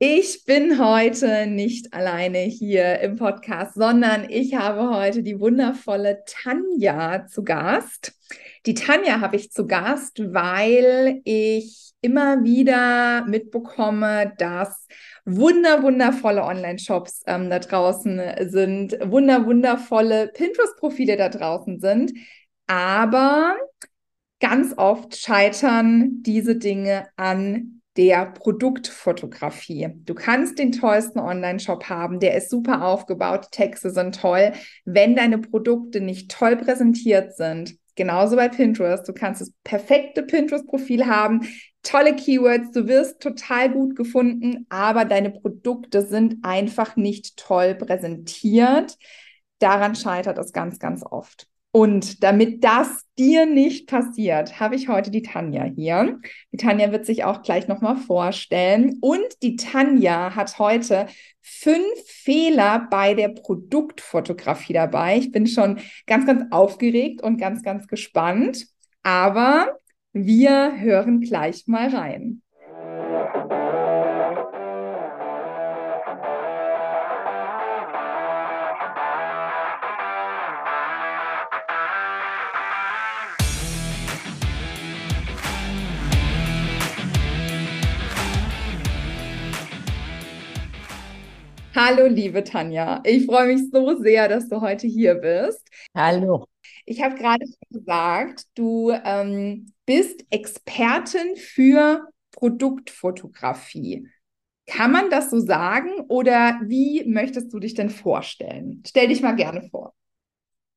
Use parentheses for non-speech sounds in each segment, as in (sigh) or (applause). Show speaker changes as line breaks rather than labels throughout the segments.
Ich bin heute nicht alleine hier im Podcast, sondern ich habe heute die wundervolle Tanja zu Gast. Die Tanja habe ich zu Gast, weil ich immer wieder mitbekomme, dass wunder wundervolle Online-Shops ähm, da draußen sind, wunder wundervolle Pinterest-Profile da draußen sind, aber ganz oft scheitern diese Dinge an der Produktfotografie. Du kannst den tollsten Online-Shop haben, der ist super aufgebaut, Texte sind toll. Wenn deine Produkte nicht toll präsentiert sind, genauso bei Pinterest, du kannst das perfekte Pinterest-Profil haben, tolle Keywords, du wirst total gut gefunden, aber deine Produkte sind einfach nicht toll präsentiert. Daran scheitert es ganz, ganz oft. Und damit das dir nicht passiert, habe ich heute die Tanja hier. Die Tanja wird sich auch gleich nochmal vorstellen. Und die Tanja hat heute fünf Fehler bei der Produktfotografie dabei. Ich bin schon ganz, ganz aufgeregt und ganz, ganz gespannt. Aber wir hören gleich mal rein. Hallo, liebe Tanja. Ich freue mich so sehr, dass du heute hier bist.
Hallo.
Ich habe gerade gesagt, du ähm, bist Expertin für Produktfotografie. Kann man das so sagen oder wie möchtest du dich denn vorstellen? Stell dich mal gerne vor.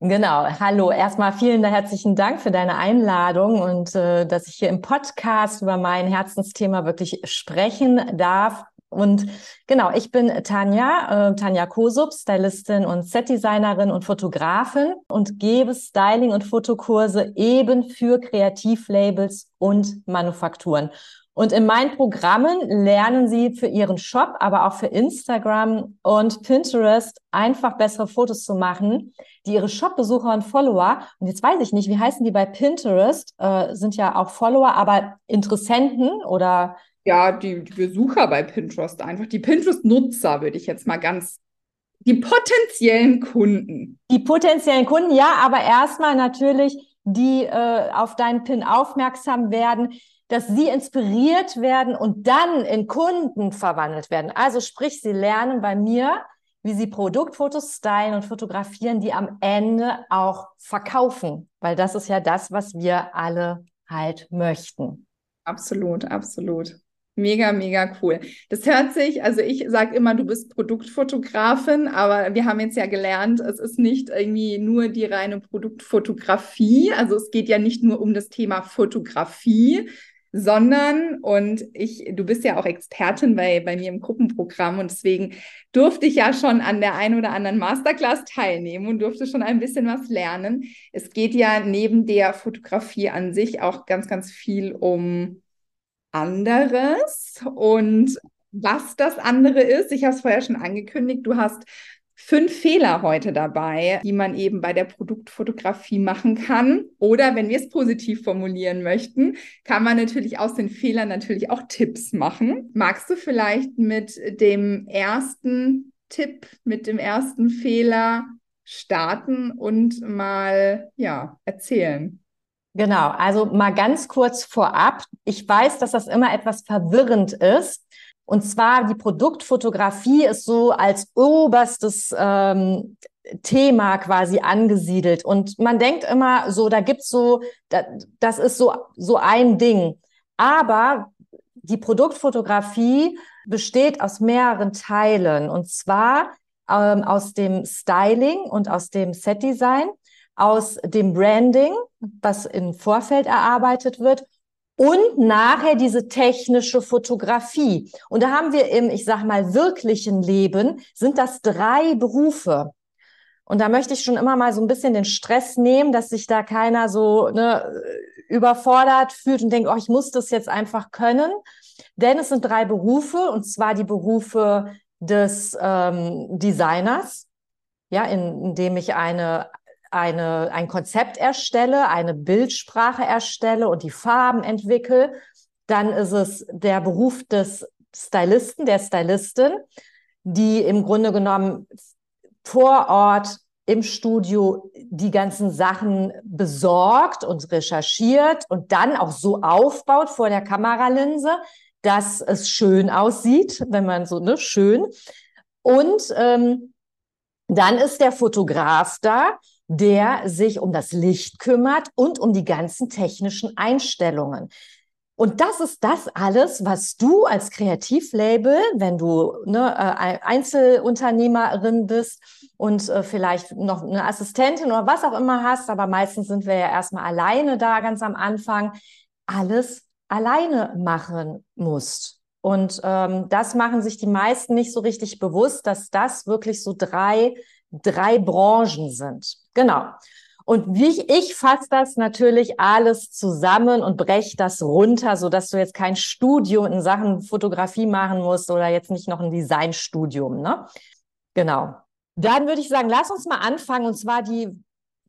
Genau, hallo. Erstmal vielen herzlichen Dank für deine Einladung und äh, dass ich hier im Podcast über mein Herzensthema wirklich sprechen darf. Und genau, ich bin Tanja, äh, Tanja Kosub, Stylistin und Setdesignerin und Fotografin und gebe Styling- und Fotokurse eben für Kreativlabels und Manufakturen. Und in meinen Programmen lernen Sie für Ihren Shop, aber auch für Instagram und Pinterest einfach bessere Fotos zu machen, die Ihre Shop-Besucher und Follower, und jetzt weiß ich nicht, wie heißen die bei Pinterest, äh, sind ja auch Follower, aber Interessenten oder
ja, die, die Besucher bei Pinterest einfach, die Pinterest-Nutzer, würde ich jetzt mal ganz die potenziellen Kunden.
Die potenziellen Kunden, ja, aber erstmal natürlich, die äh, auf deinen Pin aufmerksam werden, dass sie inspiriert werden und dann in Kunden verwandelt werden. Also sprich, sie lernen bei mir, wie sie Produktfotos stylen und fotografieren, die am Ende auch verkaufen, weil das ist ja das, was wir alle halt möchten.
Absolut, absolut. Mega, mega cool. Das hört sich, also ich sage immer, du bist Produktfotografin, aber wir haben jetzt ja gelernt, es ist nicht irgendwie nur die reine Produktfotografie. Also es geht ja nicht nur um das Thema Fotografie, sondern, und ich, du bist ja auch Expertin bei, bei mir im Gruppenprogramm und deswegen durfte ich ja schon an der einen oder anderen Masterclass teilnehmen und durfte schon ein bisschen was lernen. Es geht ja neben der Fotografie an sich auch ganz, ganz viel um anderes. Und was das andere ist, ich habe es vorher schon angekündigt, du hast fünf Fehler heute dabei, die man eben bei der Produktfotografie machen kann. Oder wenn wir es positiv formulieren möchten, kann man natürlich aus den Fehlern natürlich auch Tipps machen. Magst du vielleicht mit dem ersten Tipp, mit dem ersten Fehler starten und mal ja erzählen?
Genau, also mal ganz kurz vorab. Ich weiß, dass das immer etwas verwirrend ist. Und zwar die Produktfotografie ist so als oberstes ähm, Thema quasi angesiedelt. Und man denkt immer so, da gibt's so, da, das ist so, so ein Ding. Aber die Produktfotografie besteht aus mehreren Teilen. Und zwar ähm, aus dem Styling und aus dem Setdesign aus dem Branding, was im Vorfeld erarbeitet wird, und nachher diese technische Fotografie. Und da haben wir im, ich sag mal, wirklichen Leben, sind das drei Berufe. Und da möchte ich schon immer mal so ein bisschen den Stress nehmen, dass sich da keiner so ne, überfordert fühlt und denkt, oh, ich muss das jetzt einfach können. Denn es sind drei Berufe, und zwar die Berufe des ähm, Designers, ja, in, indem ich eine eine, ein Konzept erstelle, eine Bildsprache erstelle und die Farben entwickle. Dann ist es der Beruf des Stylisten, der Stylistin, die im Grunde genommen vor Ort im Studio die ganzen Sachen besorgt und recherchiert und dann auch so aufbaut vor der Kameralinse, dass es schön aussieht, wenn man so, ne, schön. Und ähm, dann ist der Fotograf da, der sich um das Licht kümmert und um die ganzen technischen Einstellungen. Und das ist das alles, was du als Kreativlabel, wenn du ne, äh, Einzelunternehmerin bist und äh, vielleicht noch eine Assistentin oder was auch immer hast, aber meistens sind wir ja erstmal alleine da ganz am Anfang, alles alleine machen musst. Und ähm, das machen sich die meisten nicht so richtig bewusst, dass das wirklich so drei, drei Branchen sind. Genau. Und wie ich, fasse das natürlich alles zusammen und breche das runter, so dass du jetzt kein Studium in Sachen Fotografie machen musst oder jetzt nicht noch ein Designstudium, ne? Genau. Dann würde ich sagen, lass uns mal anfangen und zwar die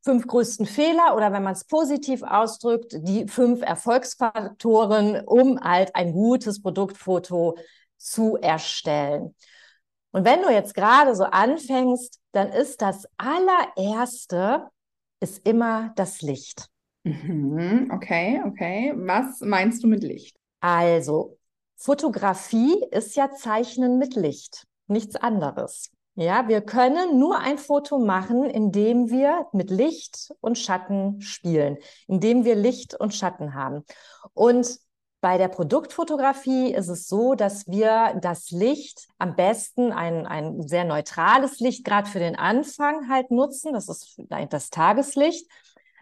fünf größten Fehler oder wenn man es positiv ausdrückt, die fünf Erfolgsfaktoren, um halt ein gutes Produktfoto zu erstellen. Und wenn du jetzt gerade so anfängst, dann ist das allererste, ist immer das Licht.
Mhm, okay, okay. Was meinst du mit Licht?
Also, Fotografie ist ja Zeichnen mit Licht, nichts anderes. Ja, wir können nur ein Foto machen, indem wir mit Licht und Schatten spielen, indem wir Licht und Schatten haben. Und bei der Produktfotografie ist es so, dass wir das Licht am besten ein, ein sehr neutrales Licht gerade für den Anfang halt nutzen. Das ist das Tageslicht.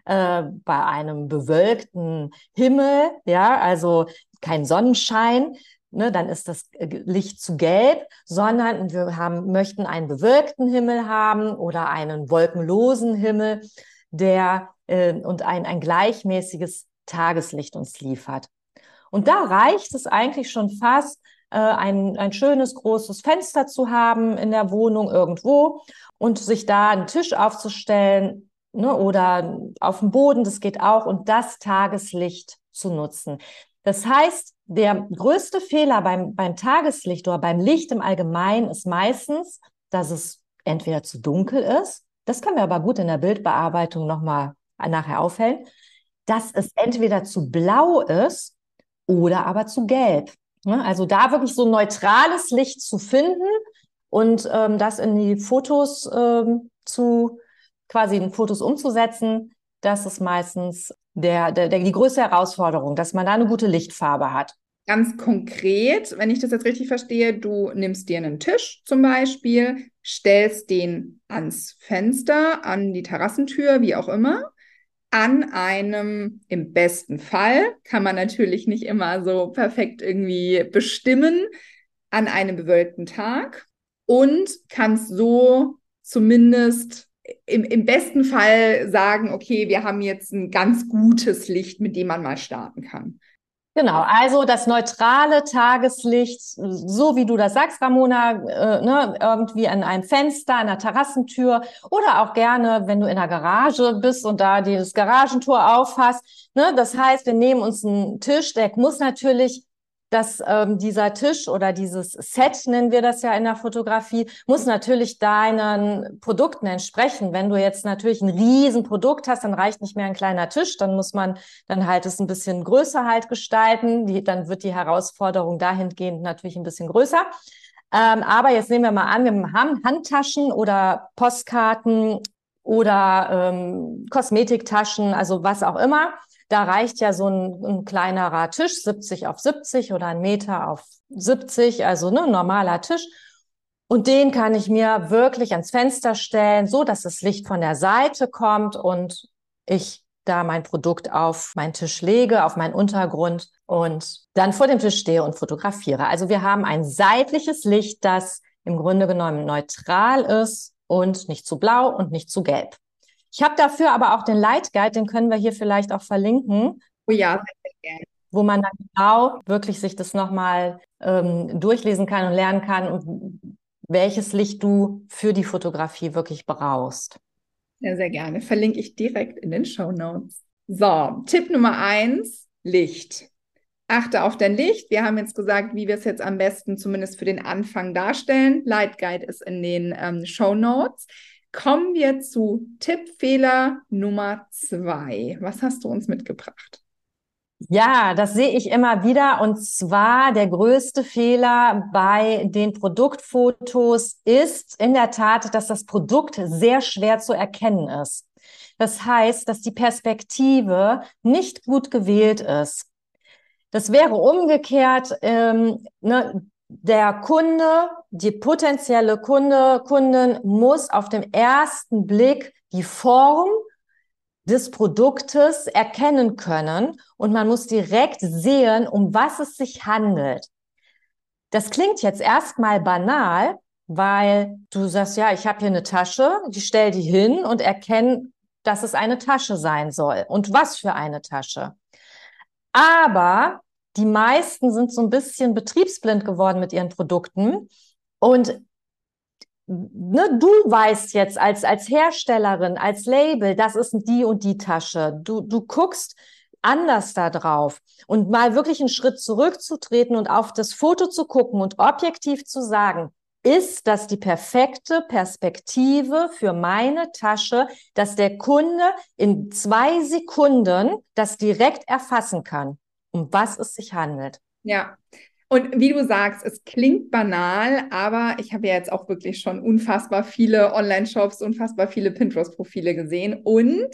Äh, bei einem bewölkten Himmel, ja, also kein Sonnenschein, ne, dann ist das Licht zu gelb, sondern wir haben, möchten einen bewölkten Himmel haben oder einen wolkenlosen Himmel, der äh, und ein, ein gleichmäßiges Tageslicht uns liefert. Und da reicht es eigentlich schon fast, äh, ein, ein schönes großes Fenster zu haben in der Wohnung irgendwo und sich da einen Tisch aufzustellen ne, oder auf dem Boden, das geht auch, und das Tageslicht zu nutzen. Das heißt, der größte Fehler beim, beim Tageslicht oder beim Licht im Allgemeinen ist meistens, dass es entweder zu dunkel ist, das können wir aber gut in der Bildbearbeitung nochmal nachher aufhellen, dass es entweder zu blau ist oder aber zu gelb. Ne? Also da wirklich so neutrales Licht zu finden und ähm, das in die Fotos ähm, zu quasi in Fotos umzusetzen, das ist meistens der, der, der, die größte Herausforderung, dass man da eine gute Lichtfarbe hat.
Ganz konkret, wenn ich das jetzt richtig verstehe, du nimmst dir einen Tisch zum Beispiel, stellst den ans Fenster, an die Terrassentür, wie auch immer an einem, im besten Fall, kann man natürlich nicht immer so perfekt irgendwie bestimmen, an einem bewölkten Tag und kannst so zumindest im, im besten Fall sagen, okay, wir haben jetzt ein ganz gutes Licht, mit dem man mal starten kann.
Genau, also das neutrale Tageslicht, so wie du das sagst, Ramona, äh, ne, irgendwie an einem Fenster, an einer Terrassentür oder auch gerne, wenn du in der Garage bist und da dieses Garagentor aufhast. Ne, das heißt, wir nehmen uns einen Tisch, der muss natürlich dass ähm, dieser Tisch oder dieses Set, nennen wir das ja in der Fotografie, muss natürlich deinen Produkten entsprechen. Wenn du jetzt natürlich ein Riesenprodukt hast, dann reicht nicht mehr ein kleiner Tisch, dann muss man dann halt es ein bisschen größer halt gestalten. Die, dann wird die Herausforderung dahingehend natürlich ein bisschen größer. Ähm, aber jetzt nehmen wir mal an, wir haben Handtaschen oder Postkarten oder ähm, Kosmetiktaschen, also was auch immer. Da reicht ja so ein, ein kleinerer Tisch, 70 auf 70 oder ein Meter auf 70, also ne, ein normaler Tisch. Und den kann ich mir wirklich ans Fenster stellen, so dass das Licht von der Seite kommt und ich da mein Produkt auf meinen Tisch lege, auf meinen Untergrund und dann vor dem Tisch stehe und fotografiere. Also wir haben ein seitliches Licht, das im Grunde genommen neutral ist und nicht zu blau und nicht zu gelb. Ich habe dafür aber auch den Light Guide, den können wir hier vielleicht auch verlinken.
Oh ja, sehr gerne.
Wo man dann genau wirklich sich das nochmal ähm, durchlesen kann und lernen kann und welches Licht du für die Fotografie wirklich brauchst.
Ja, sehr gerne. Verlinke ich direkt in den Show Notes. So, Tipp Nummer eins, Licht. achte auf dein Licht. Wir haben jetzt gesagt, wie wir es jetzt am besten zumindest für den Anfang darstellen. Light Guide ist in den ähm, Show Notes. Kommen wir zu Tippfehler Nummer zwei. Was hast du uns mitgebracht?
Ja, das sehe ich immer wieder. Und zwar der größte Fehler bei den Produktfotos ist in der Tat, dass das Produkt sehr schwer zu erkennen ist. Das heißt, dass die Perspektive nicht gut gewählt ist. Das wäre umgekehrt, ähm, ne, der Kunde, die potenzielle Kunde, Kundin muss auf dem ersten Blick die Form des Produktes erkennen können und man muss direkt sehen, um was es sich handelt. Das klingt jetzt erstmal banal, weil du sagst, ja, ich habe hier eine Tasche, ich stell die hin und erkenne, dass es eine Tasche sein soll und was für eine Tasche. Aber die meisten sind so ein bisschen betriebsblind geworden mit ihren Produkten. Und ne, du weißt jetzt als, als Herstellerin, als Label, das ist die und die Tasche. Du, du guckst anders da drauf und mal wirklich einen Schritt zurückzutreten und auf das Foto zu gucken und objektiv zu sagen, ist das die perfekte Perspektive für meine Tasche, dass der Kunde in zwei Sekunden das direkt erfassen kann um was es sich handelt.
Ja. Und wie du sagst, es klingt banal, aber ich habe ja jetzt auch wirklich schon unfassbar viele Online-Shops, unfassbar viele Pinterest-Profile gesehen und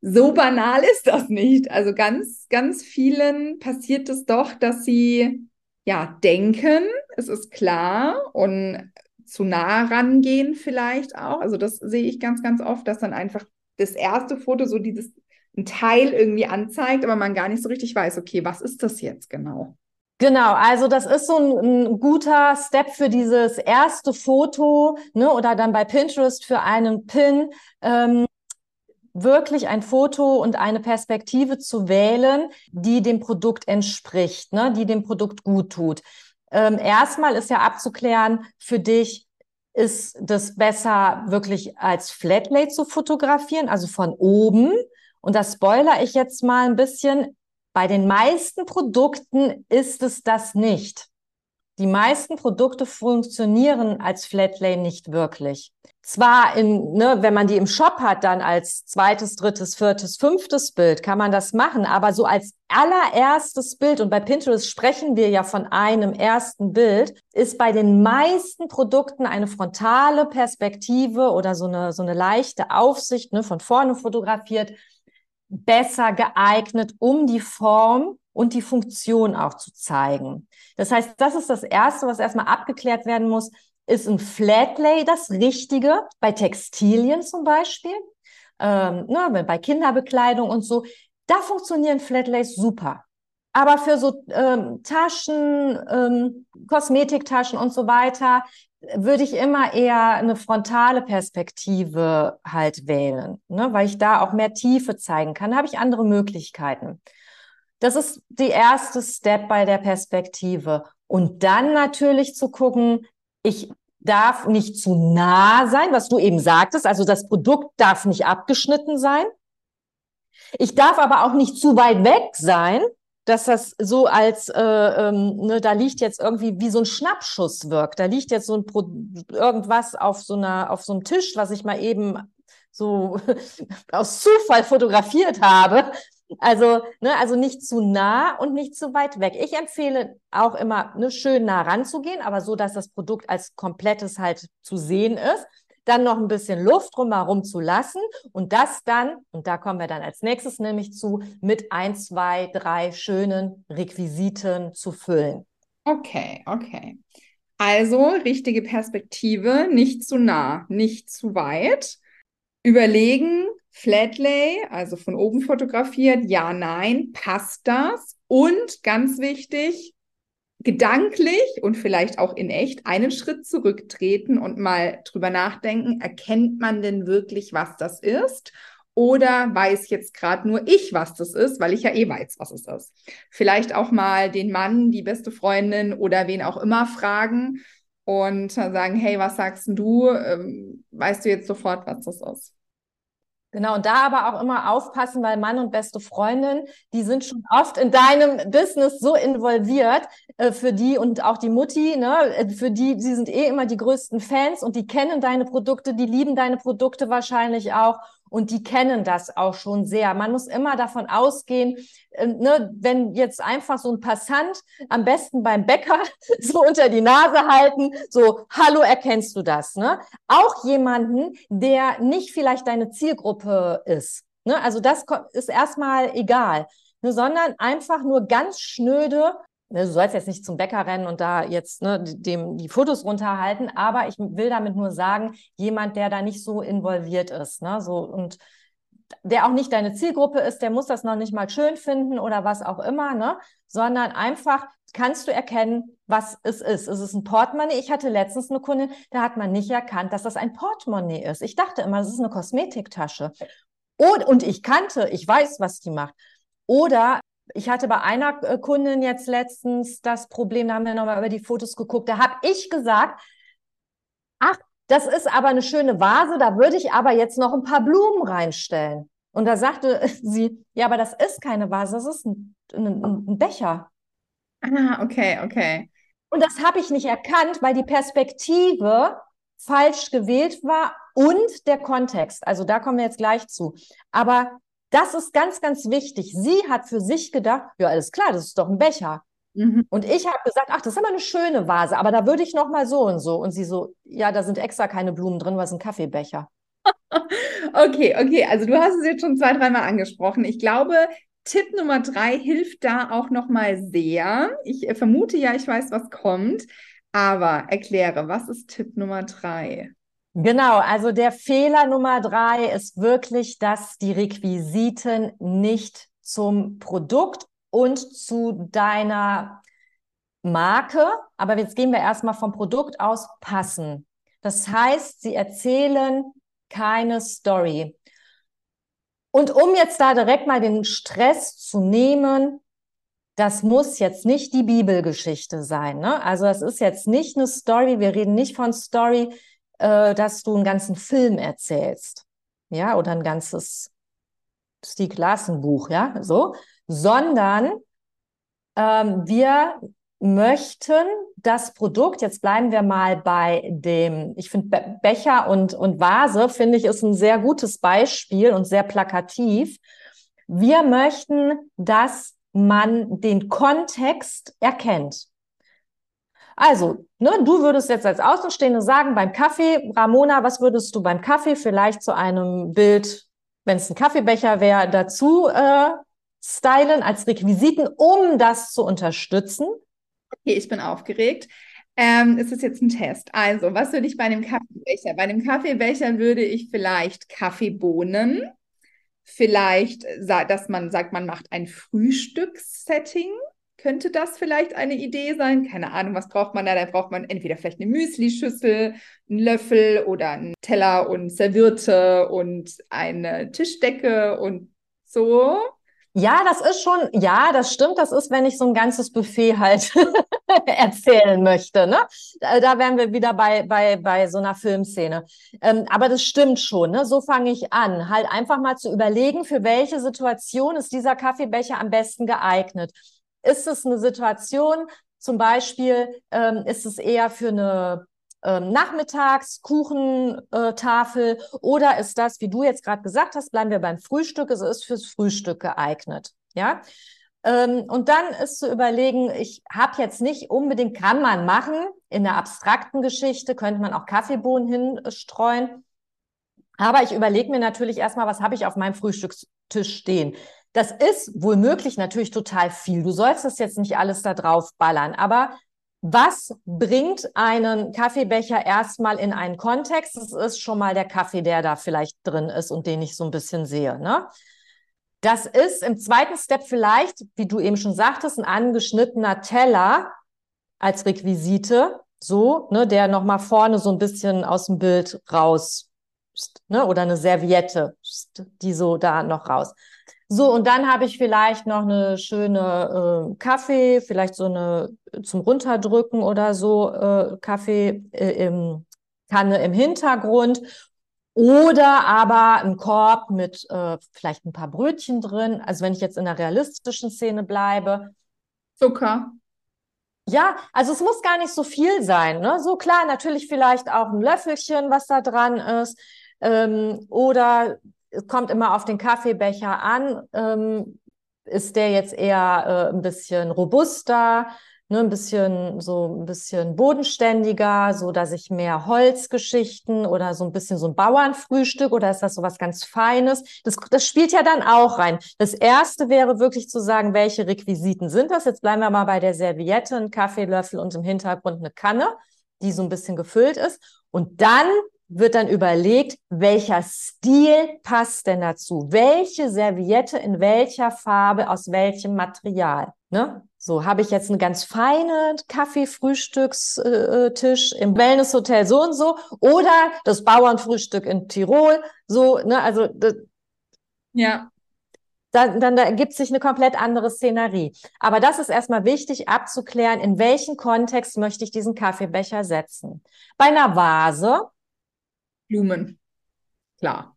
so banal ist das nicht. Also ganz, ganz vielen passiert es doch, dass sie ja denken, es ist klar und zu nah rangehen vielleicht auch. Also das sehe ich ganz, ganz oft, dass dann einfach das erste Foto so dieses ein Teil irgendwie anzeigt, aber man gar nicht so richtig weiß, okay, was ist das jetzt genau?
Genau, also das ist so ein, ein, guter Step für dieses erste Foto, ne, oder dann bei Pinterest für einen Pin, ähm, wirklich ein Foto und eine Perspektive zu wählen, die dem Produkt entspricht, ne, die dem Produkt gut tut. Ähm, erstmal ist ja abzuklären für dich, ist das besser wirklich als Flatlay zu fotografieren, also von oben, und das spoiler ich jetzt mal ein bisschen. Bei den meisten Produkten ist es das nicht. Die meisten Produkte funktionieren als Flatlay nicht wirklich. Zwar in, ne, wenn man die im Shop hat, dann als zweites, drittes, viertes, fünftes Bild kann man das machen, aber so als allererstes Bild und bei Pinterest sprechen wir ja von einem ersten Bild, ist bei den meisten Produkten eine frontale Perspektive oder so eine, so eine leichte Aufsicht, ne, von vorne fotografiert, besser geeignet, um die Form und die Funktion auch zu zeigen. Das heißt, das ist das Erste, was erstmal abgeklärt werden muss. Ist ein Flatlay das Richtige? Bei Textilien zum Beispiel, ähm, ne, bei Kinderbekleidung und so. Da funktionieren Flatlays super. Aber für so ähm, Taschen, ähm, Kosmetiktaschen und so weiter würde ich immer eher eine frontale Perspektive halt wählen, ne? weil ich da auch mehr Tiefe zeigen kann. Da habe ich andere Möglichkeiten. Das ist die erste Step bei der Perspektive. Und dann natürlich zu gucken, ich darf nicht zu nah sein, was du eben sagtest. Also das Produkt darf nicht abgeschnitten sein. Ich darf aber auch nicht zu weit weg sein, dass das so als, äh, ähm, ne, da liegt jetzt irgendwie wie so ein Schnappschuss wirkt. Da liegt jetzt so ein Pro irgendwas auf so einer, auf so einem Tisch, was ich mal eben so (laughs) aus Zufall fotografiert habe. Also, ne, also nicht zu nah und nicht zu weit weg. Ich empfehle auch immer, ne, schön nah ranzugehen, aber so, dass das Produkt als komplettes halt zu sehen ist dann noch ein bisschen Luft drumherum zu lassen und das dann, und da kommen wir dann als nächstes nämlich zu, mit ein, zwei, drei schönen Requisiten zu füllen.
Okay, okay. Also richtige Perspektive, nicht zu nah, nicht zu weit. Überlegen, Flatlay, also von oben fotografiert, ja, nein, passt das? Und ganz wichtig, gedanklich und vielleicht auch in echt einen Schritt zurücktreten und mal drüber nachdenken, erkennt man denn wirklich, was das ist? Oder weiß jetzt gerade nur ich, was das ist, weil ich ja eh weiß, was es ist. Vielleicht auch mal den Mann, die beste Freundin oder wen auch immer fragen und sagen, hey, was sagst du? Ähm, weißt du jetzt sofort, was das ist?
Genau, und da aber auch immer aufpassen, weil Mann und beste Freundin, die sind schon oft in deinem Business so involviert, äh, für die und auch die Mutti, ne, äh, für die, sie sind eh immer die größten Fans und die kennen deine Produkte, die lieben deine Produkte wahrscheinlich auch und die kennen das auch schon sehr. Man muss immer davon ausgehen, äh, ne, wenn jetzt einfach so ein Passant am besten beim Bäcker (laughs) so unter die Nase halten, so, hallo, erkennst du das? Ne? Auch jemanden, der nicht vielleicht deine Zielgruppe ist. Ne? Also das ist erstmal egal, ne, sondern einfach nur ganz schnöde Ne, du sollst jetzt nicht zum Bäcker rennen und da jetzt ne, dem die Fotos runterhalten, aber ich will damit nur sagen, jemand, der da nicht so involviert ist, ne, so und der auch nicht deine Zielgruppe ist, der muss das noch nicht mal schön finden oder was auch immer, ne, sondern einfach kannst du erkennen, was es ist. Ist es ein Portemonnaie? Ich hatte letztens eine Kundin, da hat man nicht erkannt, dass das ein Portemonnaie ist. Ich dachte immer, das ist eine Kosmetiktasche. Und, und ich kannte, ich weiß, was die macht. Oder ich hatte bei einer äh, Kundin jetzt letztens das Problem, da haben wir nochmal über die Fotos geguckt, da habe ich gesagt, ach, das ist aber eine schöne Vase, da würde ich aber jetzt noch ein paar Blumen reinstellen. Und da sagte (laughs) sie, ja, aber das ist keine Vase, das ist ein, ein, ein Becher.
Ah, okay, okay.
Und das habe ich nicht erkannt, weil die Perspektive falsch gewählt war und der Kontext. Also da kommen wir jetzt gleich zu. Aber das ist ganz, ganz wichtig. Sie hat für sich gedacht, ja, alles klar, das ist doch ein Becher. Mhm. Und ich habe gesagt, ach, das ist aber eine schöne Vase, aber da würde ich noch mal so und so. Und sie so, ja, da sind extra keine Blumen drin, was ein Kaffeebecher. (laughs)
okay, okay, also du hast es jetzt schon zwei, dreimal angesprochen. Ich glaube, Tipp Nummer drei hilft da auch noch mal sehr. Ich äh, vermute ja, ich weiß, was kommt, aber erkläre, was ist Tipp Nummer drei?
Genau, also der Fehler Nummer drei ist wirklich, dass die Requisiten nicht zum Produkt und zu deiner Marke, aber jetzt gehen wir erstmal vom Produkt aus, passen. Das heißt, sie erzählen keine Story. Und um jetzt da direkt mal den Stress zu nehmen, das muss jetzt nicht die Bibelgeschichte sein. Ne? Also es ist jetzt nicht eine Story, wir reden nicht von Story, äh, dass du einen ganzen Film erzählst, ja, oder ein ganzes Stieg Larsen Buch, ja, so, sondern ähm, wir möchten das Produkt, jetzt bleiben wir mal bei dem, ich finde Be Becher und, und Vase, finde ich, ist ein sehr gutes Beispiel und sehr plakativ. Wir möchten, dass man den Kontext erkennt. Also, ne, du würdest jetzt als Außenstehende sagen, beim Kaffee, Ramona, was würdest du beim Kaffee vielleicht zu einem Bild, wenn es ein Kaffeebecher wäre, dazu äh, stylen als Requisiten, um das zu unterstützen?
Okay, ich bin aufgeregt. Ähm, ist jetzt ein Test? Also, was würde ich bei einem Kaffeebecher? Bei einem Kaffeebecher würde ich vielleicht Kaffeebohnen, vielleicht, dass man sagt, man macht ein Frühstückssetting könnte das vielleicht eine Idee sein? Keine Ahnung, was braucht man da? Da braucht man entweder vielleicht eine Müslischüssel, einen Löffel oder einen Teller und Serviette und eine Tischdecke und so.
Ja, das ist schon, ja, das stimmt. Das ist, wenn ich so ein ganzes Buffet halt (laughs) erzählen möchte. Ne? Da wären wir wieder bei, bei, bei so einer Filmszene. Ähm, aber das stimmt schon. Ne? So fange ich an. Halt einfach mal zu überlegen, für welche Situation ist dieser Kaffeebecher am besten geeignet. Ist es eine Situation, zum Beispiel ähm, ist es eher für eine ähm, Nachmittagskuchentafel oder ist das, wie du jetzt gerade gesagt hast, bleiben wir beim Frühstück, es ist fürs Frühstück geeignet. Ja. Ähm, und dann ist zu überlegen, ich habe jetzt nicht unbedingt, kann man machen, in der abstrakten Geschichte könnte man auch Kaffeebohnen hinstreuen. Aber ich überlege mir natürlich erstmal, was habe ich auf meinem Frühstückstisch stehen. Das ist wohl möglich natürlich total viel. Du sollst das jetzt nicht alles da drauf ballern, aber was bringt einen Kaffeebecher erstmal in einen Kontext? Das ist schon mal der Kaffee, der da vielleicht drin ist und den ich so ein bisschen sehe. Ne? Das ist im zweiten Step vielleicht, wie du eben schon sagtest, ein angeschnittener Teller als Requisite, so, ne, der nochmal vorne so ein bisschen aus dem Bild raus, ne, oder eine Serviette, die so da noch raus. So, und dann habe ich vielleicht noch eine schöne äh, Kaffee, vielleicht so eine zum Runterdrücken oder so, äh, Kaffee äh, im, Kanne im Hintergrund. Oder aber ein Korb mit äh, vielleicht ein paar Brötchen drin. Also wenn ich jetzt in der realistischen Szene bleibe.
Zucker.
Ja, also es muss gar nicht so viel sein. Ne? So klar, natürlich vielleicht auch ein Löffelchen, was da dran ist. Ähm, oder es kommt immer auf den Kaffeebecher an. Ähm, ist der jetzt eher äh, ein bisschen robuster? ne, ein bisschen so ein bisschen bodenständiger, so dass ich mehr Holzgeschichten oder so ein bisschen so ein Bauernfrühstück oder ist das so was ganz Feines? Das, das spielt ja dann auch rein. Das erste wäre wirklich zu sagen, welche Requisiten sind das? Jetzt bleiben wir mal bei der Serviette, ein Kaffeelöffel und im Hintergrund eine Kanne, die so ein bisschen gefüllt ist. Und dann wird dann überlegt, welcher Stil passt denn dazu? Welche Serviette in welcher Farbe, aus welchem Material? Ne? So, habe ich jetzt einen ganz feinen Kaffee-Frühstückstisch im Wellnesshotel so und so oder das Bauernfrühstück in Tirol, so, ne, also das,
ja.
Dann, dann da ergibt sich eine komplett andere Szenerie. Aber das ist erstmal wichtig abzuklären, in welchen Kontext möchte ich diesen Kaffeebecher setzen. Bei einer Vase.
Blumen. Klar.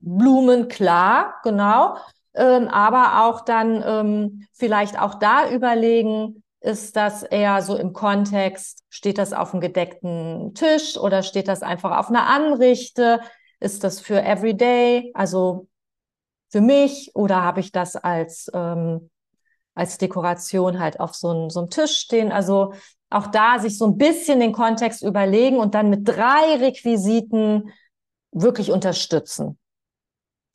Blumen, klar, genau ähm, aber auch dann ähm, vielleicht auch da überlegen, ist das eher so im Kontext, steht das auf einem gedeckten Tisch oder steht das einfach auf einer Anrichte? Ist das für Everyday, also für mich oder habe ich das als, ähm, als Dekoration halt auf so, ein, so einem Tisch stehen? Also auch da sich so ein bisschen den Kontext überlegen und dann mit drei Requisiten wirklich unterstützen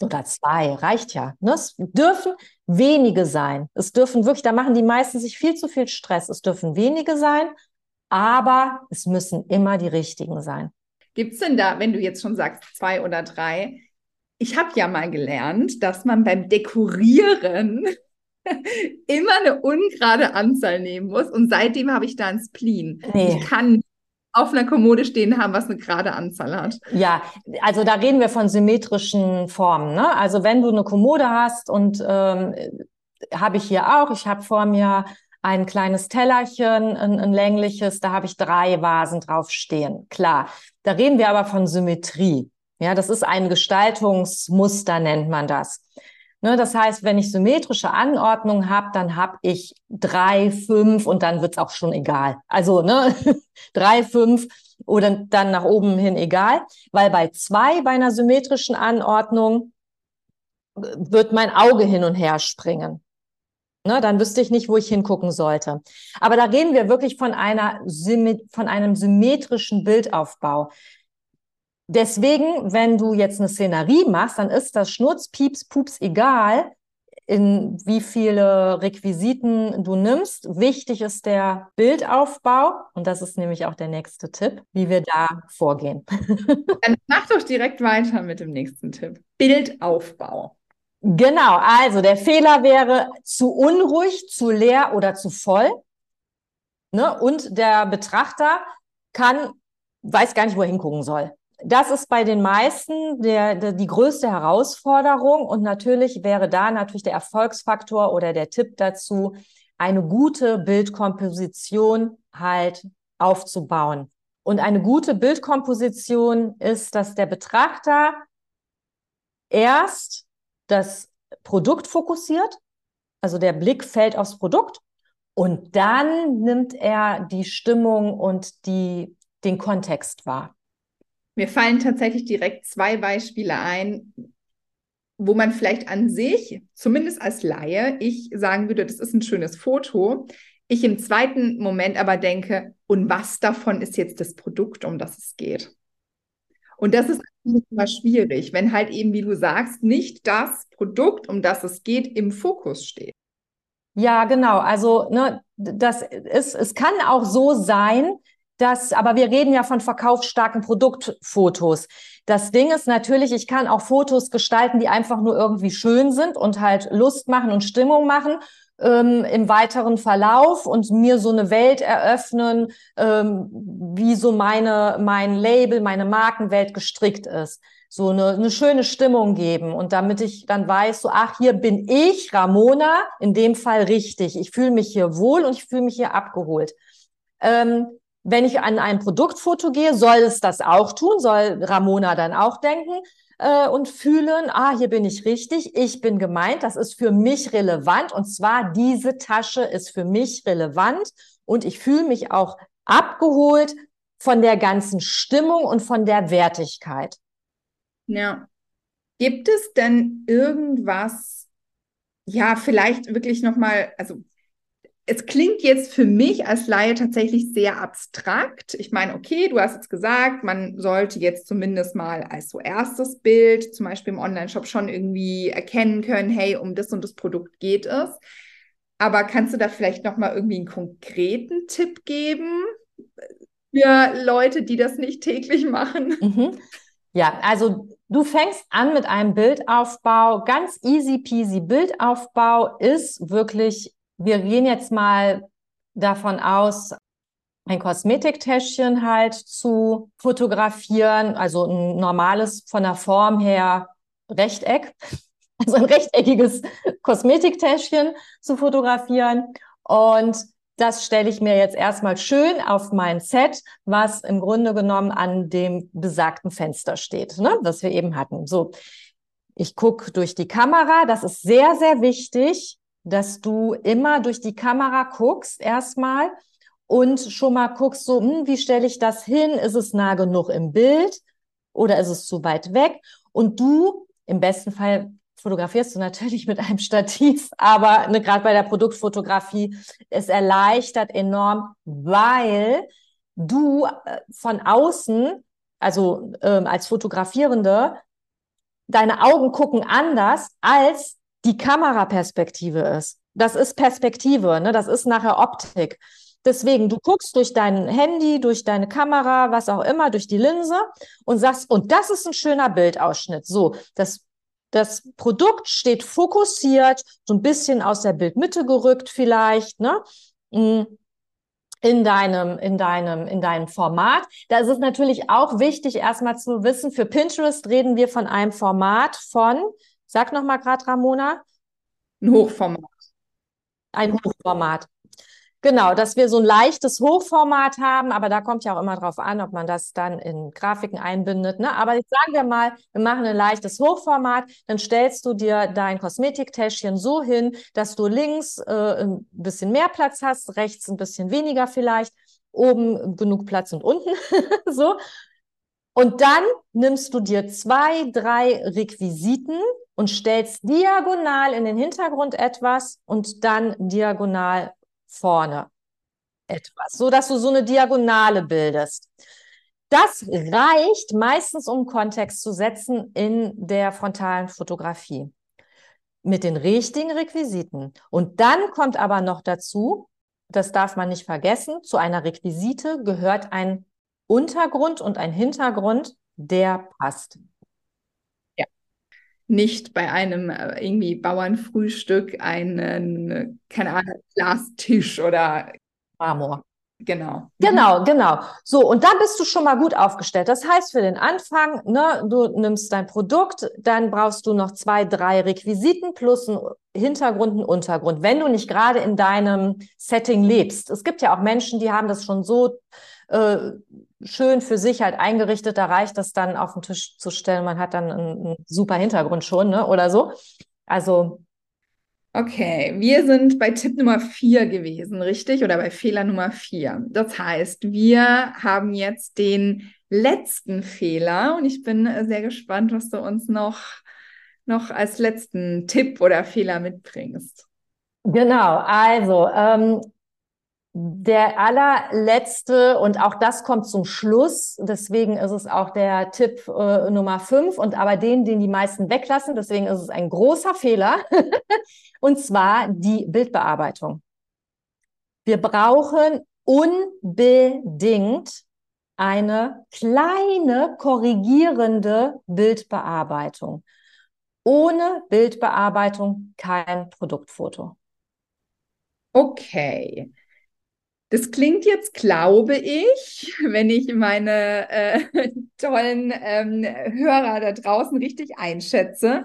oder zwei, reicht ja. Ne? Es dürfen wenige sein. Es dürfen wirklich, da machen die meisten sich viel zu viel Stress. Es dürfen wenige sein, aber es müssen immer die richtigen sein.
Gibt es denn da, wenn du jetzt schon sagst, zwei oder drei? Ich habe ja mal gelernt, dass man beim Dekorieren (laughs) immer eine ungerade Anzahl nehmen muss. Und seitdem habe ich da ein Spleen. Nee. Ich kann auf einer Kommode stehen haben, was eine gerade Anzahl hat.
Ja, also da reden wir von symmetrischen Formen. Ne? Also wenn du eine Kommode hast und ähm, habe ich hier auch, ich habe vor mir ein kleines Tellerchen, ein, ein längliches, da habe ich drei Vasen drauf stehen. Klar, da reden wir aber von Symmetrie. Ja, das ist ein Gestaltungsmuster, nennt man das. Ne, das heißt, wenn ich symmetrische Anordnung habe, dann habe ich drei, fünf und dann wird's auch schon egal. Also ne, (laughs) drei, fünf oder dann nach oben hin egal, weil bei zwei bei einer symmetrischen Anordnung äh, wird mein Auge hin und her springen. Ne, dann wüsste ich nicht, wo ich hingucken sollte. Aber da reden wir wirklich von einer von einem symmetrischen Bildaufbau. Deswegen, wenn du jetzt eine Szenerie machst, dann ist das Schnurz, Pieps, Pups egal, in wie viele Requisiten du nimmst. Wichtig ist der Bildaufbau. Und das ist nämlich auch der nächste Tipp, wie wir da vorgehen. (laughs)
Dann mach doch direkt weiter mit dem nächsten Tipp. Bildaufbau.
Genau, also der Fehler wäre zu unruhig, zu leer oder zu voll. Ne? Und der Betrachter kann, weiß gar nicht, wo er hingucken soll das ist bei den meisten der, der, die größte Herausforderung. Und natürlich wäre da natürlich der Erfolgsfaktor oder der Tipp dazu, eine gute Bildkomposition halt aufzubauen. Und eine gute Bildkomposition ist, dass der Betrachter erst das Produkt fokussiert, also der Blick fällt aufs Produkt und dann nimmt er die Stimmung und die, den Kontext wahr.
Mir fallen tatsächlich direkt zwei Beispiele ein, wo man vielleicht an sich, zumindest als Laie, ich sagen würde, das ist ein schönes Foto. Ich im zweiten Moment aber denke, und was davon ist jetzt das Produkt, um das es geht? Und das ist immer schwierig, wenn halt eben, wie du sagst, nicht das Produkt, um das es geht, im Fokus steht.
Ja, genau. Also, ne, das ist, es kann auch so sein, das, aber wir reden ja von verkaufsstarken Produktfotos. Das Ding ist natürlich, ich kann auch Fotos gestalten, die einfach nur irgendwie schön sind und halt Lust machen und Stimmung machen ähm, im weiteren Verlauf und mir so eine Welt eröffnen, ähm, wie so meine, mein Label, meine Markenwelt gestrickt ist. So eine, eine schöne Stimmung geben und damit ich dann weiß, so, ach, hier bin ich, Ramona, in dem Fall richtig. Ich fühle mich hier wohl und ich fühle mich hier abgeholt. Ähm, wenn ich an ein Produktfoto gehe, soll es das auch tun, soll Ramona dann auch denken äh, und fühlen, ah, hier bin ich richtig, ich bin gemeint, das ist für mich relevant und zwar diese Tasche ist für mich relevant und ich fühle mich auch abgeholt von der ganzen Stimmung und von der Wertigkeit.
Ja. Gibt es denn irgendwas, ja, vielleicht wirklich nochmal, also es klingt jetzt für mich als Laie tatsächlich sehr abstrakt. Ich meine, okay, du hast jetzt gesagt, man sollte jetzt zumindest mal als so erstes Bild, zum Beispiel im Online-Shop, schon irgendwie erkennen können, hey, um das und das Produkt geht es. Aber kannst du da vielleicht nochmal irgendwie einen konkreten Tipp geben für Leute, die das nicht täglich machen?
Mhm. Ja, also du fängst an mit einem Bildaufbau, ganz easy peasy. Bildaufbau ist wirklich wir gehen jetzt mal davon aus, ein Kosmetiktäschchen halt zu fotografieren, also ein normales von der Form her Rechteck, (laughs) also ein rechteckiges Kosmetiktäschchen zu fotografieren. Und das stelle ich mir jetzt erstmal schön auf mein Set, was im Grunde genommen an dem besagten Fenster steht, ne, das wir eben hatten. So, ich gucke durch die Kamera, das ist sehr, sehr wichtig, dass du immer durch die Kamera guckst erstmal und schon mal guckst, so, hm, wie stelle ich das hin? Ist es nah genug im Bild oder ist es zu weit weg? Und du, im besten Fall fotografierst du natürlich mit einem Stativ, aber ne, gerade bei der Produktfotografie, es erleichtert enorm, weil du äh, von außen, also ähm, als Fotografierende, deine Augen gucken anders als die Kameraperspektive ist. Das ist Perspektive, ne? das ist nachher Optik. Deswegen, du guckst durch dein Handy, durch deine Kamera, was auch immer, durch die Linse und sagst, und das ist ein schöner Bildausschnitt. So, das, das Produkt steht fokussiert, so ein bisschen aus der Bildmitte gerückt vielleicht, ne? Mm, in deinem, in deinem, in deinem Format. Da ist es natürlich auch wichtig, erstmal zu wissen, für Pinterest reden wir von einem Format von Sag noch mal gerade, Ramona.
Ein Hochformat.
Ein Hochformat. Genau, dass wir so ein leichtes Hochformat haben, aber da kommt ja auch immer drauf an, ob man das dann in Grafiken einbindet. Ne? Aber jetzt sagen wir mal, wir machen ein leichtes Hochformat, dann stellst du dir dein Kosmetiktäschchen so hin, dass du links äh, ein bisschen mehr Platz hast, rechts ein bisschen weniger vielleicht, oben genug Platz und unten (laughs) so. Und dann nimmst du dir zwei, drei Requisiten, und stellst diagonal in den Hintergrund etwas und dann diagonal vorne etwas, so dass du so eine Diagonale bildest. Das reicht meistens, um Kontext zu setzen in der frontalen Fotografie mit den richtigen Requisiten. Und dann kommt aber noch dazu, das darf man nicht vergessen, zu einer Requisite gehört ein Untergrund und ein Hintergrund, der passt
nicht bei einem äh, irgendwie Bauernfrühstück einen, keine Ahnung, Glastisch oder
Marmor.
Genau. Mhm.
Genau, genau. So, und da bist du schon mal gut aufgestellt. Das heißt, für den Anfang, ne, du nimmst dein Produkt, dann brauchst du noch zwei, drei Requisiten plus einen Hintergrund, einen Untergrund, wenn du nicht gerade in deinem Setting lebst. Es gibt ja auch Menschen, die haben das schon so äh, schön für sich halt eingerichtet, da reicht das dann auf den Tisch zu stellen. Man hat dann einen, einen super Hintergrund schon, ne? Oder so. Also.
Okay, wir sind bei Tipp Nummer vier gewesen, richtig? Oder bei Fehler Nummer vier. Das heißt, wir haben jetzt den letzten Fehler und ich bin sehr gespannt, was du uns noch, noch als letzten Tipp oder Fehler mitbringst.
Genau, also ähm, der allerletzte, und auch das kommt zum Schluss, deswegen ist es auch der Tipp äh, Nummer fünf und aber den, den die meisten weglassen, deswegen ist es ein großer Fehler, (laughs) und zwar die Bildbearbeitung. Wir brauchen unbedingt eine kleine korrigierende Bildbearbeitung. Ohne Bildbearbeitung kein Produktfoto.
Okay. Das klingt jetzt, glaube ich, (laughs) wenn ich meine äh, (laughs) tollen ähm, Hörer da draußen richtig einschätze,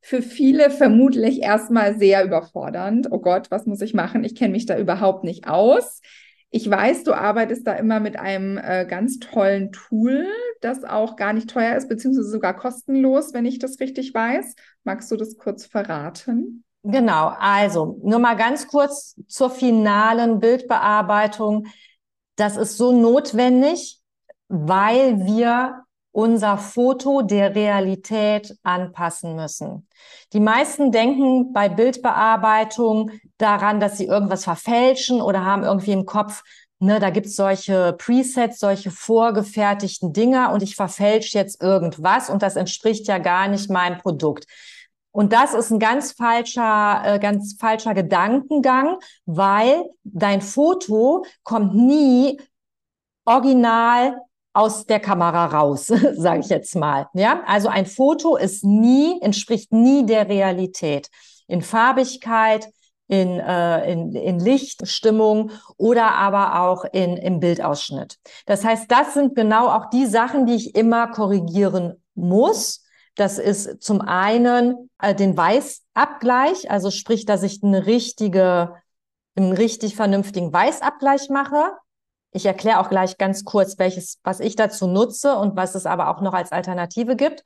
für viele vermutlich erstmal sehr überfordernd. Oh Gott, was muss ich machen? Ich kenne mich da überhaupt nicht aus. Ich weiß, du arbeitest da immer mit einem äh, ganz tollen Tool, das auch gar nicht teuer ist, beziehungsweise sogar kostenlos, wenn ich das richtig weiß. Magst du das kurz verraten?
Genau, also nur mal ganz kurz zur finalen Bildbearbeitung. Das ist so notwendig, weil wir unser Foto der Realität anpassen müssen. Die meisten denken bei Bildbearbeitung daran, dass sie irgendwas verfälschen oder haben irgendwie im Kopf, ne, da gibt's solche Presets, solche vorgefertigten Dinger und ich verfälsche jetzt irgendwas und das entspricht ja gar nicht meinem Produkt. Und das ist ein ganz falscher, äh, ganz falscher Gedankengang, weil dein Foto kommt nie original aus der Kamera raus, (laughs) sage ich jetzt mal. Ja, also ein Foto ist nie, entspricht nie der Realität. In Farbigkeit, in, äh, in, in Lichtstimmung oder aber auch in, im Bildausschnitt. Das heißt, das sind genau auch die Sachen, die ich immer korrigieren muss. Das ist zum einen äh, den Weißabgleich, also sprich, dass ich eine richtige, einen richtig vernünftigen Weißabgleich mache. Ich erkläre auch gleich ganz kurz, welches, was ich dazu nutze und was es aber auch noch als Alternative gibt.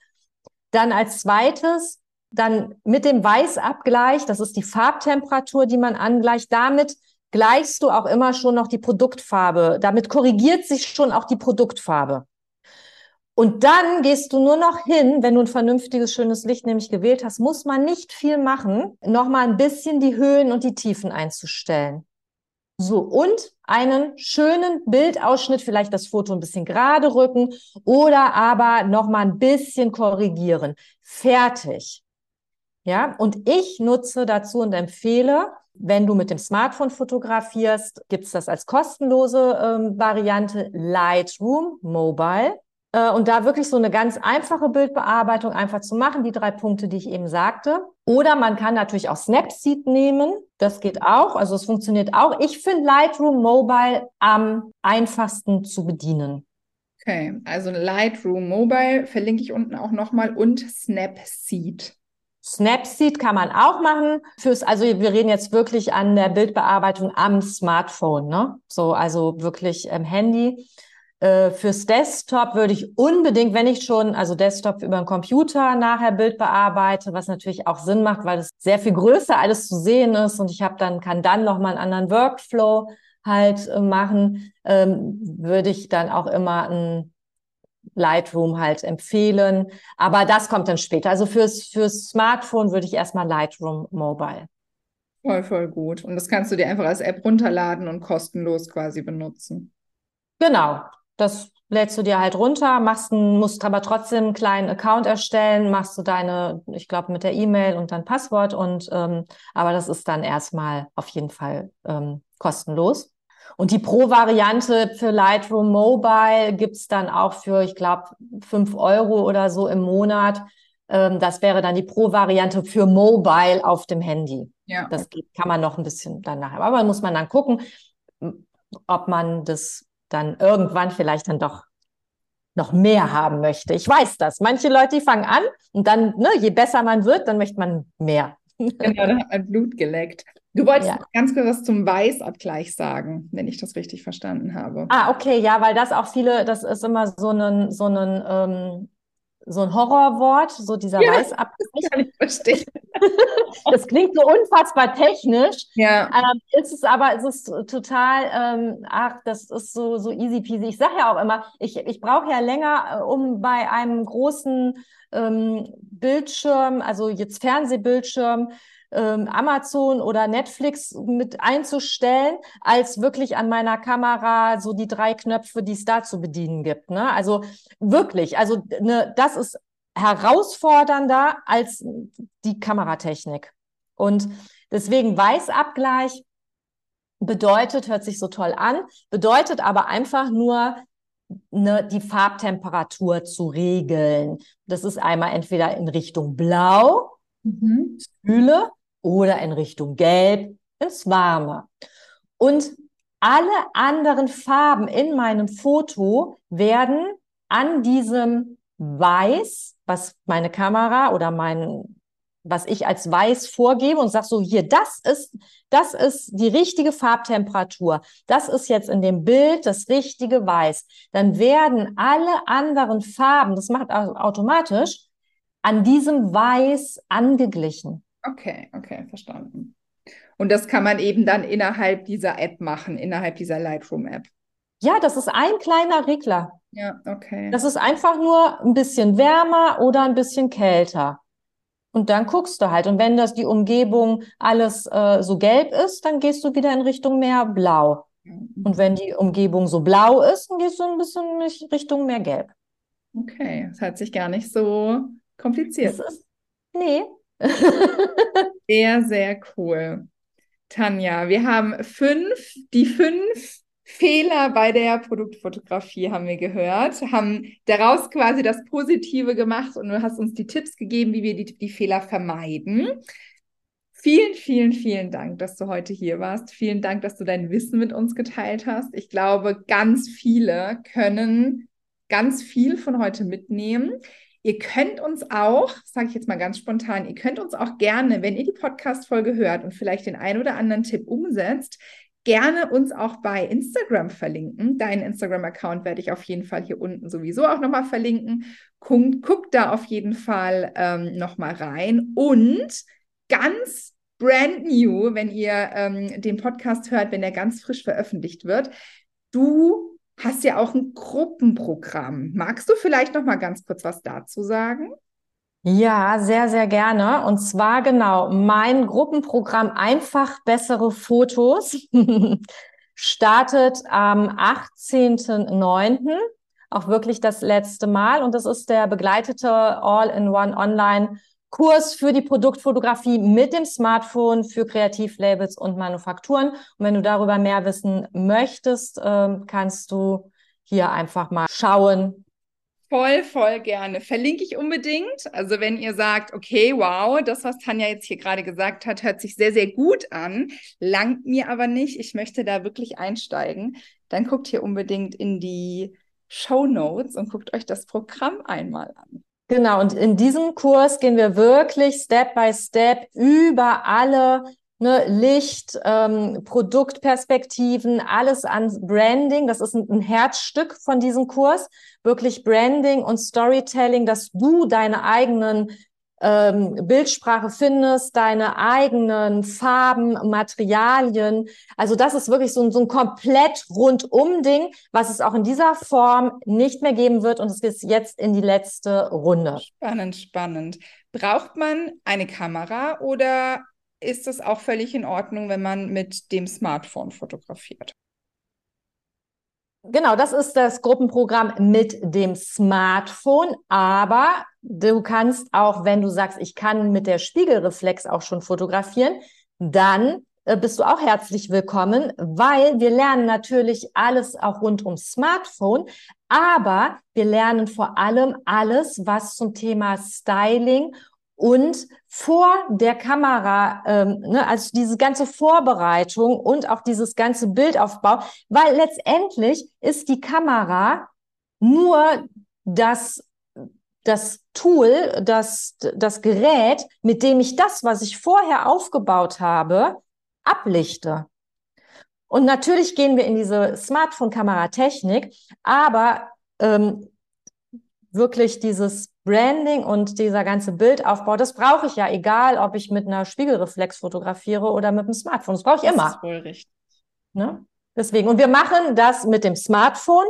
Dann als zweites, dann mit dem Weißabgleich, das ist die Farbtemperatur, die man angleicht, damit gleichst du auch immer schon noch die Produktfarbe. Damit korrigiert sich schon auch die Produktfarbe. Und dann gehst du nur noch hin, wenn du ein vernünftiges, schönes Licht nämlich gewählt hast, muss man nicht viel machen, nochmal ein bisschen die Höhen und die Tiefen einzustellen. So, und einen schönen Bildausschnitt, vielleicht das Foto ein bisschen gerade rücken oder aber noch mal ein bisschen korrigieren. Fertig. Ja, und ich nutze dazu und empfehle, wenn du mit dem Smartphone fotografierst, gibt's das als kostenlose ähm, Variante Lightroom Mobile. Äh, und da wirklich so eine ganz einfache Bildbearbeitung einfach zu machen, die drei Punkte, die ich eben sagte. Oder man kann natürlich auch Snapseed nehmen. Das geht auch. Also es funktioniert auch. Ich finde Lightroom Mobile am einfachsten zu bedienen.
Okay, also Lightroom Mobile verlinke ich unten auch nochmal und Snapseed.
Snapseed kann man auch machen. Fürs, also wir reden jetzt wirklich an der Bildbearbeitung am Smartphone, ne? So, also wirklich im Handy. Äh, fürs Desktop würde ich unbedingt, wenn ich schon, also Desktop über den Computer nachher Bild bearbeite, was natürlich auch Sinn macht, weil es sehr viel größer alles zu sehen ist und ich habe dann, kann dann noch mal einen anderen Workflow halt äh, machen, ähm, würde ich dann auch immer ein Lightroom halt empfehlen. Aber das kommt dann später. Also fürs, fürs Smartphone würde ich erstmal Lightroom Mobile.
Voll, voll gut. Und das kannst du dir einfach als App runterladen und kostenlos quasi benutzen.
Genau, das lädst du dir halt runter, machst musst aber trotzdem einen kleinen Account erstellen, machst du deine, ich glaube, mit der E-Mail und dann Passwort und ähm, aber das ist dann erstmal auf jeden Fall ähm, kostenlos. Und die Pro-Variante für Lightroom Mobile gibt's dann auch für, ich glaube, fünf Euro oder so im Monat. Ähm, das wäre dann die Pro-Variante für Mobile auf dem Handy. Ja. Das kann man noch ein bisschen dann nachher. Aber muss man dann gucken, ob man das dann irgendwann vielleicht dann doch noch mehr haben möchte. Ich weiß das. Manche Leute, die fangen an und dann, ne, je besser man wird, dann möchte man mehr. (laughs)
Genau, dann hat man Blut geleckt. Du wolltest ja. ganz kurz was zum Weißabgleich sagen, wenn ich das richtig verstanden habe.
Ah, okay, ja, weil das auch viele, das ist immer so ein, so ein ähm, so ein Horrorwort, so dieser (laughs) ja, Weißabgleich. Das kann ich verstehen. (laughs) das klingt so unfassbar technisch. Ja. Ähm, ist es aber, es ist total, ähm, ach, das ist so, so easy peasy. Ich sage ja auch immer, ich, ich brauche ja länger, äh, um bei einem großen ähm, Bildschirm, also jetzt Fernsehbildschirm, ähm, Amazon oder Netflix mit einzustellen, als wirklich an meiner Kamera so die drei Knöpfe, die es da zu bedienen gibt. Ne? Also wirklich, also ne, das ist herausfordernder als die Kameratechnik. Und deswegen Weißabgleich bedeutet, hört sich so toll an, bedeutet aber einfach nur, ne, die Farbtemperatur zu regeln. Das ist einmal entweder in Richtung Blau, mhm. kühle, oder in Richtung Gelb, ins Warme. Und alle anderen Farben in meinem Foto werden an diesem Weiß, was meine Kamera oder mein was ich als weiß vorgebe und sag so, hier, das ist, das ist die richtige Farbtemperatur. Das ist jetzt in dem Bild das richtige Weiß. Dann werden alle anderen Farben, das macht automatisch, an diesem Weiß angeglichen.
Okay, okay, verstanden. Und das kann man eben dann innerhalb dieser App machen, innerhalb dieser Lightroom-App.
Ja, das ist ein kleiner Regler.
Ja, okay.
Das ist einfach nur ein bisschen wärmer oder ein bisschen kälter. Und dann guckst du halt. Und wenn das die Umgebung alles äh, so gelb ist, dann gehst du wieder in Richtung mehr blau. Mhm. Und wenn die Umgebung so blau ist, dann gehst du ein bisschen in Richtung mehr gelb.
Okay, das hört sich gar nicht so kompliziert.
Das ist, nee. (laughs)
sehr, sehr cool. Tanja, wir haben fünf, die fünf Fehler bei der Produktfotografie haben wir gehört, haben daraus quasi das Positive gemacht und du hast uns die Tipps gegeben, wie wir die, die Fehler vermeiden. Vielen, vielen, vielen Dank, dass du heute hier warst. Vielen Dank, dass du dein Wissen mit uns geteilt hast. Ich glaube, ganz viele können ganz viel von heute mitnehmen. Ihr könnt uns auch, sage ich jetzt mal ganz spontan, ihr könnt uns auch gerne, wenn ihr die Podcast-Folge hört und vielleicht den ein oder anderen Tipp umsetzt, gerne uns auch bei Instagram verlinken. Deinen Instagram-Account werde ich auf jeden Fall hier unten sowieso auch nochmal verlinken. Guckt, guckt da auf jeden Fall ähm, nochmal rein. Und ganz brand new, wenn ihr ähm, den Podcast hört, wenn der ganz frisch veröffentlicht wird, du hast ja auch ein Gruppenprogramm. Magst du vielleicht noch mal ganz kurz was dazu sagen?
Ja, sehr, sehr gerne. Und zwar genau mein Gruppenprogramm Einfach bessere Fotos (laughs) startet am 18.09. Auch wirklich das letzte Mal. Und das ist der begleitete All-in-One Online Kurs für die Produktfotografie mit dem Smartphone für Kreativlabels und Manufakturen. Und wenn du darüber mehr wissen möchtest, ähm, kannst du hier einfach mal schauen,
Voll, voll gerne. Verlinke ich unbedingt. Also wenn ihr sagt, okay, wow, das, was Tanja jetzt hier gerade gesagt hat, hört sich sehr, sehr gut an, langt mir aber nicht, ich möchte da wirklich einsteigen, dann guckt hier unbedingt in die Show Notes und guckt euch das Programm einmal an.
Genau, und in diesem Kurs gehen wir wirklich Step by Step über alle ne, Licht, ähm, Produktperspektiven, alles an Branding. Das ist ein, ein Herzstück von diesem Kurs. Wirklich Branding und Storytelling, dass du deine eigenen ähm, Bildsprache findest, deine eigenen Farben, Materialien. Also das ist wirklich so, so ein komplett rundum-Ding, was es auch in dieser Form nicht mehr geben wird. Und es geht jetzt in die letzte Runde.
Spannend, spannend. Braucht man eine Kamera oder ist es auch völlig in Ordnung, wenn man mit dem Smartphone fotografiert.
Genau, das ist das Gruppenprogramm mit dem Smartphone, aber du kannst auch, wenn du sagst, ich kann mit der Spiegelreflex auch schon fotografieren, dann äh, bist du auch herzlich willkommen, weil wir lernen natürlich alles auch rund ums Smartphone, aber wir lernen vor allem alles, was zum Thema Styling und vor der Kamera, ähm, ne, also diese ganze Vorbereitung und auch dieses ganze Bildaufbau, weil letztendlich ist die Kamera nur das, das Tool, das, das Gerät, mit dem ich das, was ich vorher aufgebaut habe, ablichte. Und natürlich gehen wir in diese Smartphone-Kameratechnik, aber ähm, wirklich dieses Branding und dieser ganze Bildaufbau, das brauche ich ja, egal ob ich mit einer Spiegelreflex fotografiere oder mit dem Smartphone. Das brauche ich immer. Das ist wohl richtig. Ne? Deswegen. Und wir machen das mit dem Smartphone.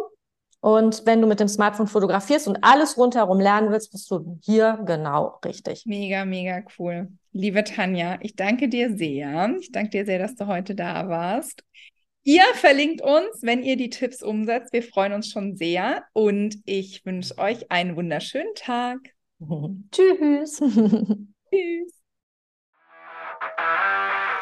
Und wenn du mit dem Smartphone fotografierst und alles rundherum lernen willst, bist du hier genau richtig.
Mega, mega cool. Liebe Tanja, ich danke dir sehr. Ich danke dir sehr, dass du heute da warst. Ihr verlinkt uns, wenn ihr die Tipps umsetzt. Wir freuen uns schon sehr und ich wünsche euch einen wunderschönen Tag. (laughs)
Tschüss. Tschüss. (laughs) (laughs)